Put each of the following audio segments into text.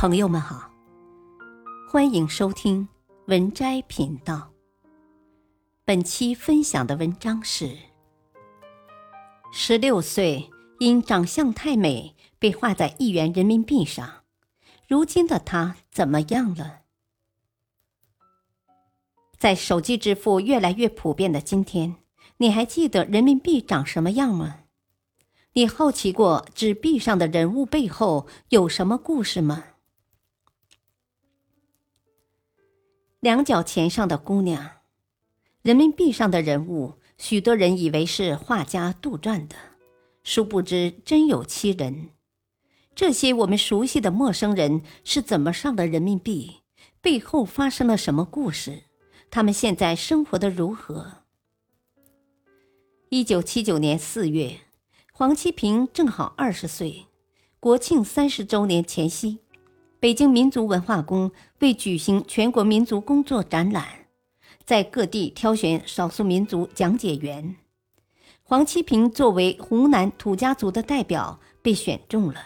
朋友们好，欢迎收听文摘频道。本期分享的文章是：十六岁因长相太美被画在一元人民币上，如今的她怎么样了？在手机支付越来越普遍的今天，你还记得人民币长什么样吗？你好奇过纸币上的人物背后有什么故事吗？两角钱上的姑娘，人民币上的人物，许多人以为是画家杜撰的，殊不知真有其人。这些我们熟悉的陌生人是怎么上的人民币？背后发生了什么故事？他们现在生活的如何？一九七九年四月。黄七平正好二十岁，国庆三十周年前夕，北京民族文化宫为举行全国民族工作展览，在各地挑选少数民族讲解员。黄七平作为湖南土家族的代表被选中了。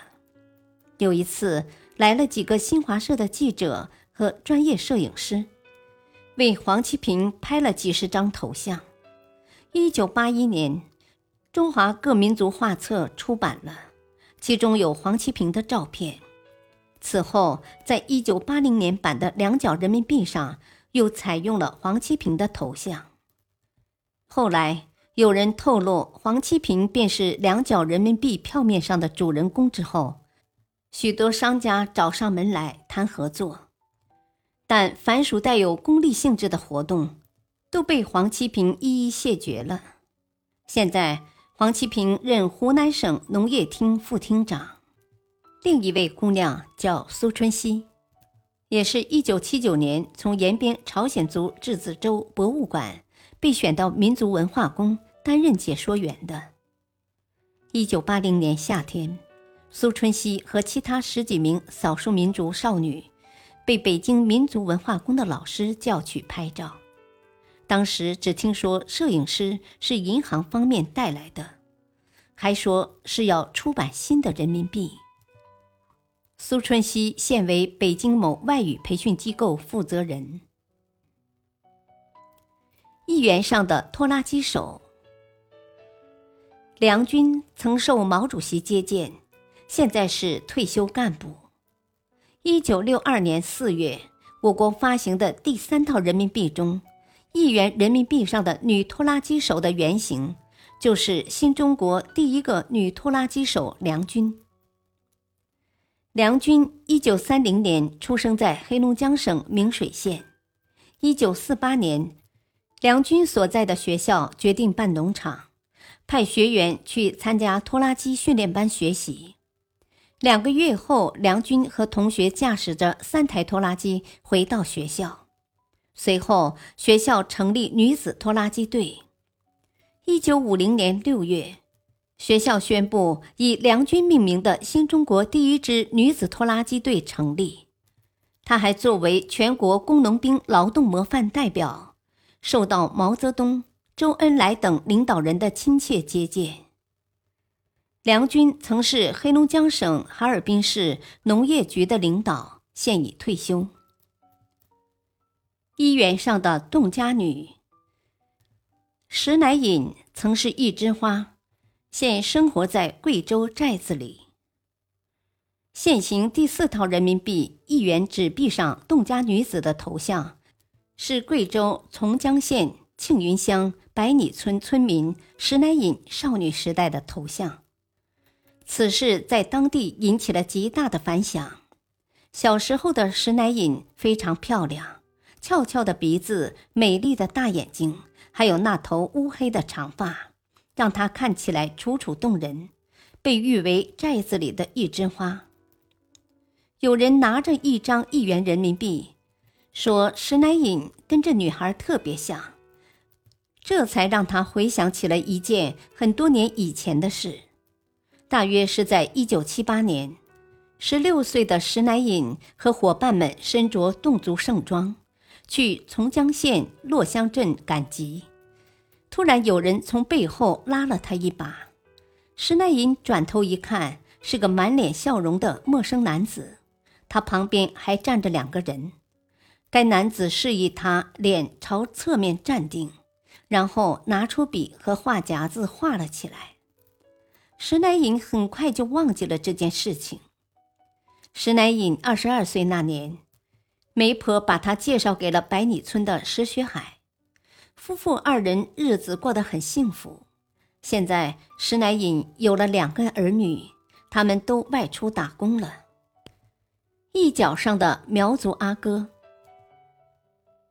有一次，来了几个新华社的记者和专业摄影师，为黄七平拍了几十张头像。一九八一年。中华各民族画册出版了，其中有黄七平的照片。此后，在一九八零年版的两角人民币上又采用了黄七平的头像。后来有人透露黄七平便是两角人民币票面上的主人公之后，许多商家找上门来谈合作，但凡属带有功利性质的活动，都被黄七平一一谢绝了。现在。黄七平任湖南省农业厅副厅长，另一位姑娘叫苏春熙，也是一九七九年从延边朝鲜族质子州博物馆被选到民族文化宫担任解说员的。一九八零年夏天，苏春熙和其他十几名少数民族少女被北京民族文化宫的老师叫去拍照。当时只听说摄影师是银行方面带来的，还说是要出版新的人民币。苏春熙现为北京某外语培训机构负责人。一元上的拖拉机手，梁军曾受毛主席接见，现在是退休干部。一九六二年四月，我国发行的第三套人民币中。一元人民币上的女拖拉机手的原型，就是新中国第一个女拖拉机手梁军。梁军一九三零年出生在黑龙江省明水县。一九四八年，梁军所在的学校决定办农场，派学员去参加拖拉机训练班学习。两个月后，梁军和同学驾驶着三台拖拉机回到学校。随后，学校成立女子拖拉机队。一九五零年六月，学校宣布以梁军命名的新中国第一支女子拖拉机队成立。她还作为全国工农兵劳动模范代表，受到毛泽东、周恩来等领导人的亲切接见。梁军曾是黑龙江省哈尔滨市农业局的领导，现已退休。一元上的侗家女石乃隐曾是一枝花，现生活在贵州寨子里。现行第四套人民币一元纸币上侗家女子的头像，是贵州从江县庆云乡百里村村民石乃隐少女时代的头像。此事在当地引起了极大的反响。小时候的石乃隐非常漂亮。翘翘的鼻子，美丽的大眼睛，还有那头乌黑的长发，让她看起来楚楚动人，被誉为寨子里的一枝花。有人拿着一张一元人民币，说石乃隐跟这女孩特别像，这才让他回想起了一件很多年以前的事。大约是在一九七八年，十六岁的石乃隐和伙伴们身着侗族盛装。去从江县洛乡镇赶集，突然有人从背后拉了他一把。石乃隐转头一看，是个满脸笑容的陌生男子。他旁边还站着两个人。该男子示意他脸朝侧面站定，然后拿出笔和画夹子画了起来。石乃隐很快就忘记了这件事情。石乃隐二十二岁那年，媒婆把他介绍给了百里村的石学海，夫妇二人日子过得很幸福。现在石乃隐有了两个儿女，他们都外出打工了。一角上的苗族阿哥。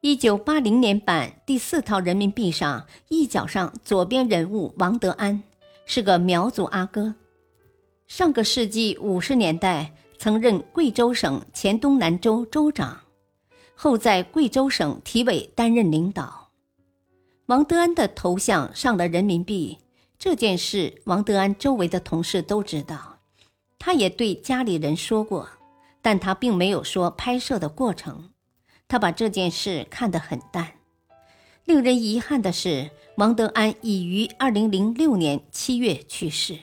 一九八零年版第四套人民币上一角上左边人物王德安是个苗族阿哥，上个世纪五十年代曾任贵州省黔东南州州长，后在贵州省体委担任领导。王德安的头像上了人民币，这件事王德安周围的同事都知道，他也对家里人说过。但他并没有说拍摄的过程，他把这件事看得很淡。令人遗憾的是，王德安已于二零零六年七月去世。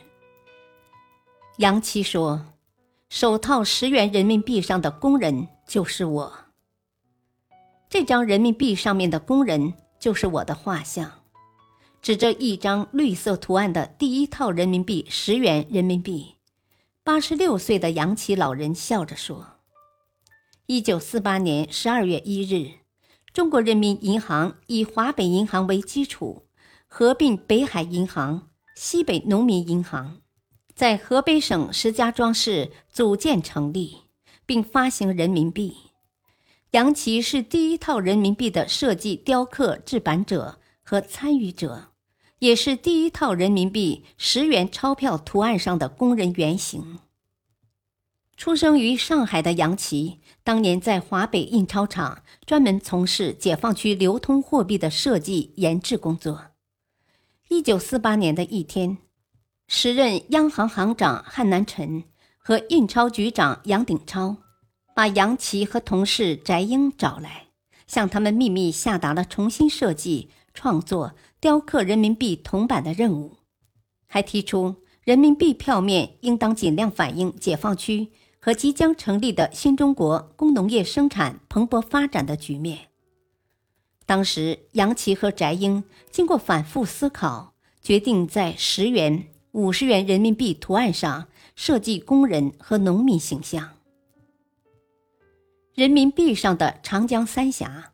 杨七说：“首套十元人民币上的工人就是我，这张人民币上面的工人就是我的画像。”指着一张绿色图案的第一套人民币十元人民币。八十六岁的杨琦老人笑着说：“一九四八年十二月一日，中国人民银行以华北银行为基础，合并北海银行、西北农民银行，在河北省石家庄市组建成立，并发行人民币。杨琦是第一套人民币的设计、雕刻、制版者和参与者。”也是第一套人民币十元钞票图案上的工人原型。出生于上海的杨琦，当年在华北印钞厂专门从事解放区流通货币的设计研制工作。一九四八年的一天，时任央行行长汉南辰和印钞局长杨鼎超，把杨琦和同事翟英找来，向他们秘密下达了重新设计创作。雕刻人民币铜板的任务，还提出人民币票面应当尽量反映解放区和即将成立的新中国工农业生产蓬勃发展的局面。当时，杨琦和翟英经过反复思考，决定在十元、五十元人民币图案上设计工人和农民形象。人民币上的长江三峡。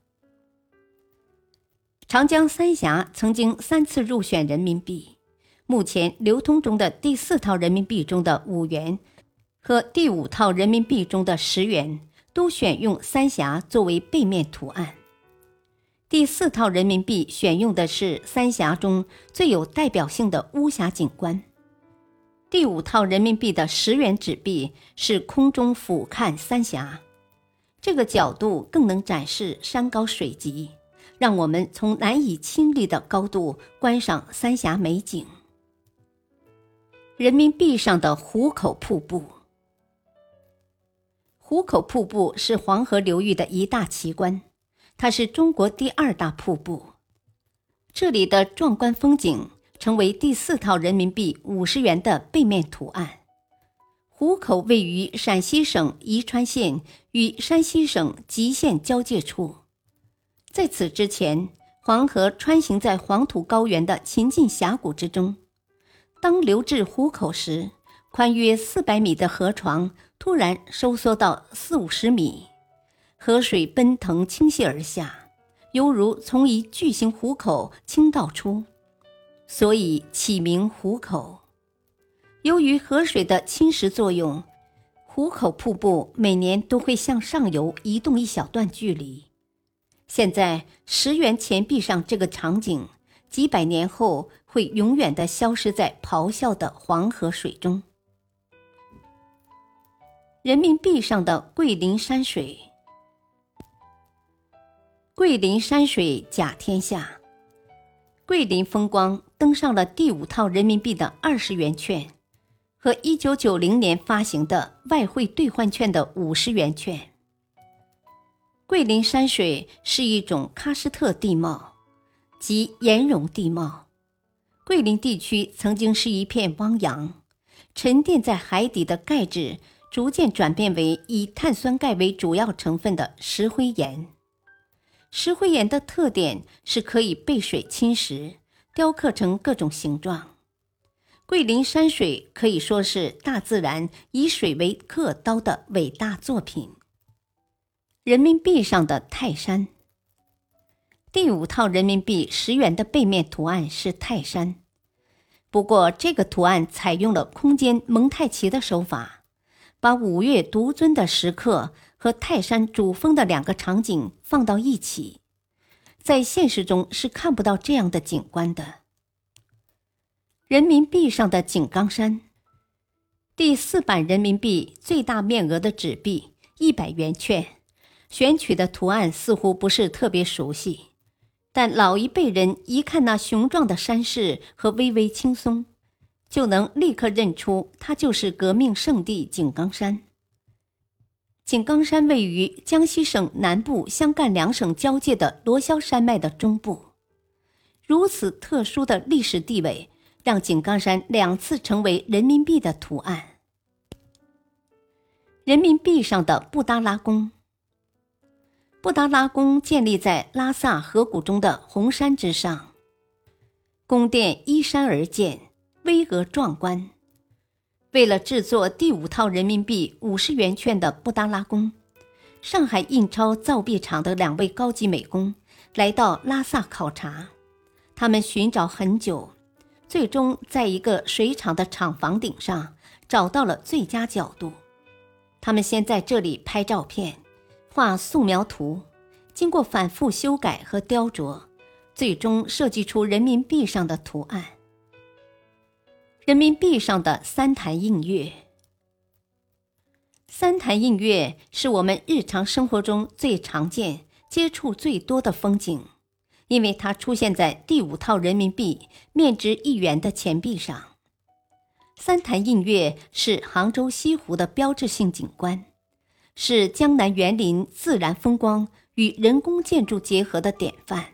长江三峡曾经三次入选人民币，目前流通中的第四套人民币中的五元和第五套人民币中的十元都选用三峡作为背面图案。第四套人民币选用的是三峡中最有代表性的巫峡景观。第五套人民币的十元纸币是空中俯瞰三峡，这个角度更能展示山高水急。让我们从难以亲历的高度观赏三峡美景。人民币上的壶口瀑布，壶口瀑布是黄河流域的一大奇观，它是中国第二大瀑布。这里的壮观风景成为第四套人民币五十元的背面图案。壶口位于陕西省宜川县与山西省吉县交界处。在此之前，黄河穿行在黄土高原的秦晋峡谷之中。当流至壶口时，宽约四百米的河床突然收缩到四五十米，河水奔腾倾泻而下，犹如从一巨型壶口倾倒出，所以起名壶口。由于河水的侵蚀作用，壶口瀑布每年都会向上游移动一小段距离。现在十元钱币上这个场景，几百年后会永远的消失在咆哮的黄河水中。人民币上的桂林山水，桂林山水甲天下，桂林风光登上了第五套人民币的二十元券，和一九九零年发行的外汇兑换券的五十元券。桂林山水是一种喀斯特地貌，即岩溶地貌。桂林地区曾经是一片汪洋，沉淀在海底的钙质逐渐转变为以碳酸钙为主要成分的石灰岩。石灰岩的特点是可以被水侵蚀，雕刻成各种形状。桂林山水可以说是大自然以水为刻刀的伟大作品。人民币上的泰山，第五套人民币十元的背面图案是泰山，不过这个图案采用了空间蒙太奇的手法，把五岳独尊的石刻和泰山主峰的两个场景放到一起，在现实中是看不到这样的景观的。人民币上的井冈山，第四版人民币最大面额的纸币一百元券。选取的图案似乎不是特别熟悉，但老一辈人一看那雄壮的山势和巍巍青松，就能立刻认出它就是革命圣地井冈山。井冈山位于江西省南部湘赣两省交界的罗霄山脉的中部，如此特殊的历史地位，让井冈山两次成为人民币的图案。人民币上的布达拉宫。布达拉宫建立在拉萨河谷中的红山之上，宫殿依山而建，巍峨壮观。为了制作第五套人民币五十元券的布达拉宫，上海印钞造币厂的两位高级美工来到拉萨考察。他们寻找很久，最终在一个水厂的厂房顶上找到了最佳角度。他们先在这里拍照片。画素描图，经过反复修改和雕琢，最终设计出人民币上的图案。人民币上的三潭印月，三潭印月是我们日常生活中最常见、接触最多的风景，因为它出现在第五套人民币面值一元的钱币上。三潭印月是杭州西湖的标志性景观。是江南园林自然风光与人工建筑结合的典范。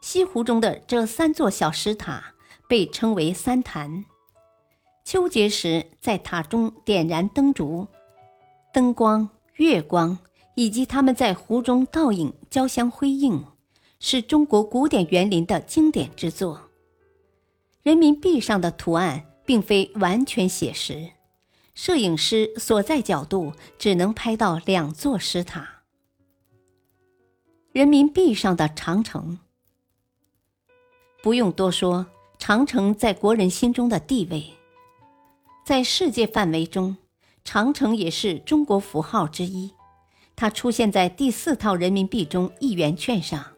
西湖中的这三座小石塔被称为三潭。秋节时，在塔中点燃灯烛，灯光、月光以及它们在湖中倒影交相辉映，是中国古典园林的经典之作。人民币上的图案并非完全写实。摄影师所在角度只能拍到两座石塔。人民币上的长城，不用多说，长城在国人心中的地位，在世界范围中，长城也是中国符号之一。它出现在第四套人民币中一元券上。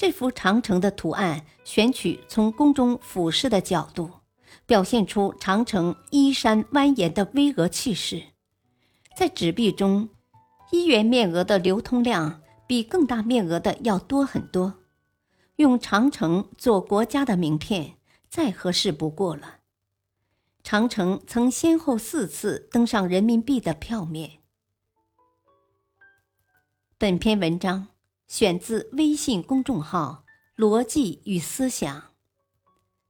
这幅长城的图案选取从宫中俯视的角度。表现出长城依山蜿蜒的巍峨气势，在纸币中，一元面额的流通量比更大面额的要多很多。用长城做国家的名片，再合适不过了。长城曾先后四次登上人民币的票面。本篇文章选自微信公众号“逻辑与思想”，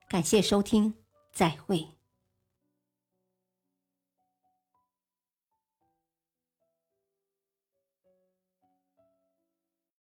感谢收听。再会。